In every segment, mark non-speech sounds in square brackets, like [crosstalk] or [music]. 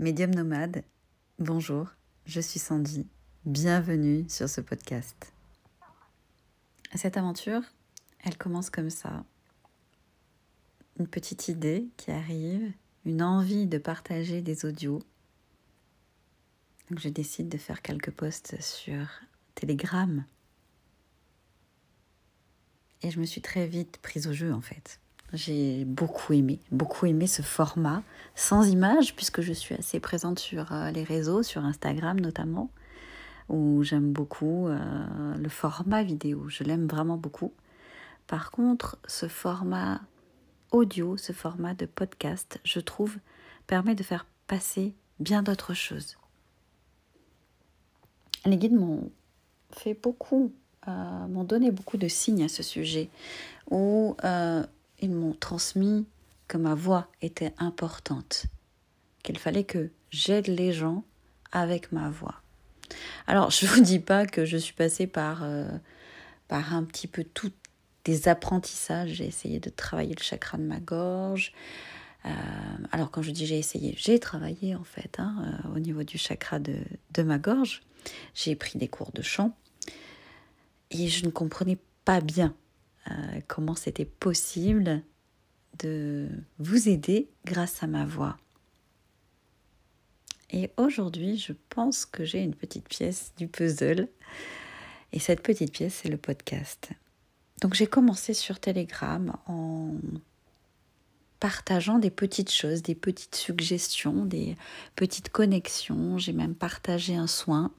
Médium nomade, bonjour, je suis Sandy, bienvenue sur ce podcast. Cette aventure, elle commence comme ça. Une petite idée qui arrive, une envie de partager des audios. Je décide de faire quelques posts sur Telegram. Et je me suis très vite prise au jeu en fait. J'ai beaucoup aimé, beaucoup aimé ce format sans image, puisque je suis assez présente sur euh, les réseaux, sur Instagram notamment, où j'aime beaucoup euh, le format vidéo. Je l'aime vraiment beaucoup. Par contre, ce format audio, ce format de podcast, je trouve, permet de faire passer bien d'autres choses. Les guides m'ont fait beaucoup, euh, m'ont donné beaucoup de signes à ce sujet, où ils m'ont transmis que ma voix était importante, qu'il fallait que j'aide les gens avec ma voix. Alors, je ne vous dis pas que je suis passée par, euh, par un petit peu tous des apprentissages. J'ai essayé de travailler le chakra de ma gorge. Euh, alors, quand je dis j'ai essayé, j'ai travaillé en fait hein, euh, au niveau du chakra de, de ma gorge. J'ai pris des cours de chant et je ne comprenais pas bien euh, comment c'était possible de vous aider grâce à ma voix. Et aujourd'hui, je pense que j'ai une petite pièce du puzzle. Et cette petite pièce, c'est le podcast. Donc j'ai commencé sur Telegram en partageant des petites choses, des petites suggestions, des petites connexions. J'ai même partagé un soin.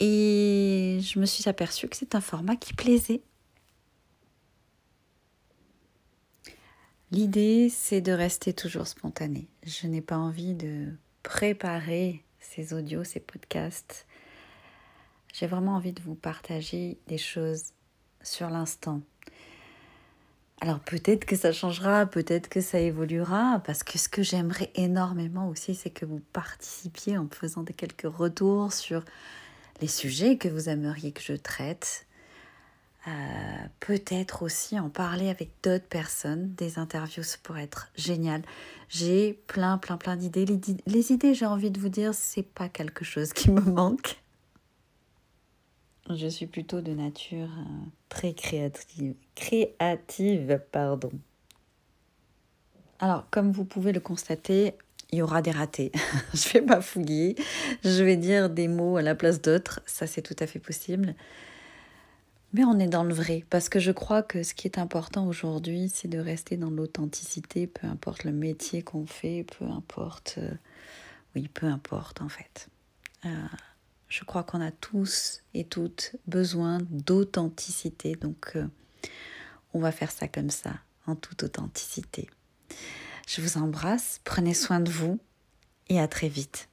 Et je me suis aperçue que c'est un format qui plaisait. L'idée, c'est de rester toujours spontané. Je n'ai pas envie de préparer ces audios, ces podcasts. J'ai vraiment envie de vous partager des choses sur l'instant. Alors peut-être que ça changera, peut-être que ça évoluera, parce que ce que j'aimerais énormément aussi, c'est que vous participiez en faisant des quelques retours sur les sujets que vous aimeriez que je traite. Euh, peut-être aussi en parler avec d'autres personnes. Des interviews, ça pourrait être génial. J'ai plein, plein, plein d'idées. Les, idées, j'ai envie de vous dire, c'est pas quelque chose qui me manque. Je suis plutôt de nature euh, très créative. Créative, pardon. Alors, comme vous pouvez le constater, il y aura des ratés. [laughs] je vais pas fouiller, je vais dire des mots à la place d'autres, ça c'est tout à fait possible. Mais on est dans le vrai, parce que je crois que ce qui est important aujourd'hui, c'est de rester dans l'authenticité, peu importe le métier qu'on fait, peu importe, euh, oui, peu importe en fait. Euh, je crois qu'on a tous et toutes besoin d'authenticité, donc euh, on va faire ça comme ça, en toute authenticité. Je vous embrasse, prenez soin de vous et à très vite.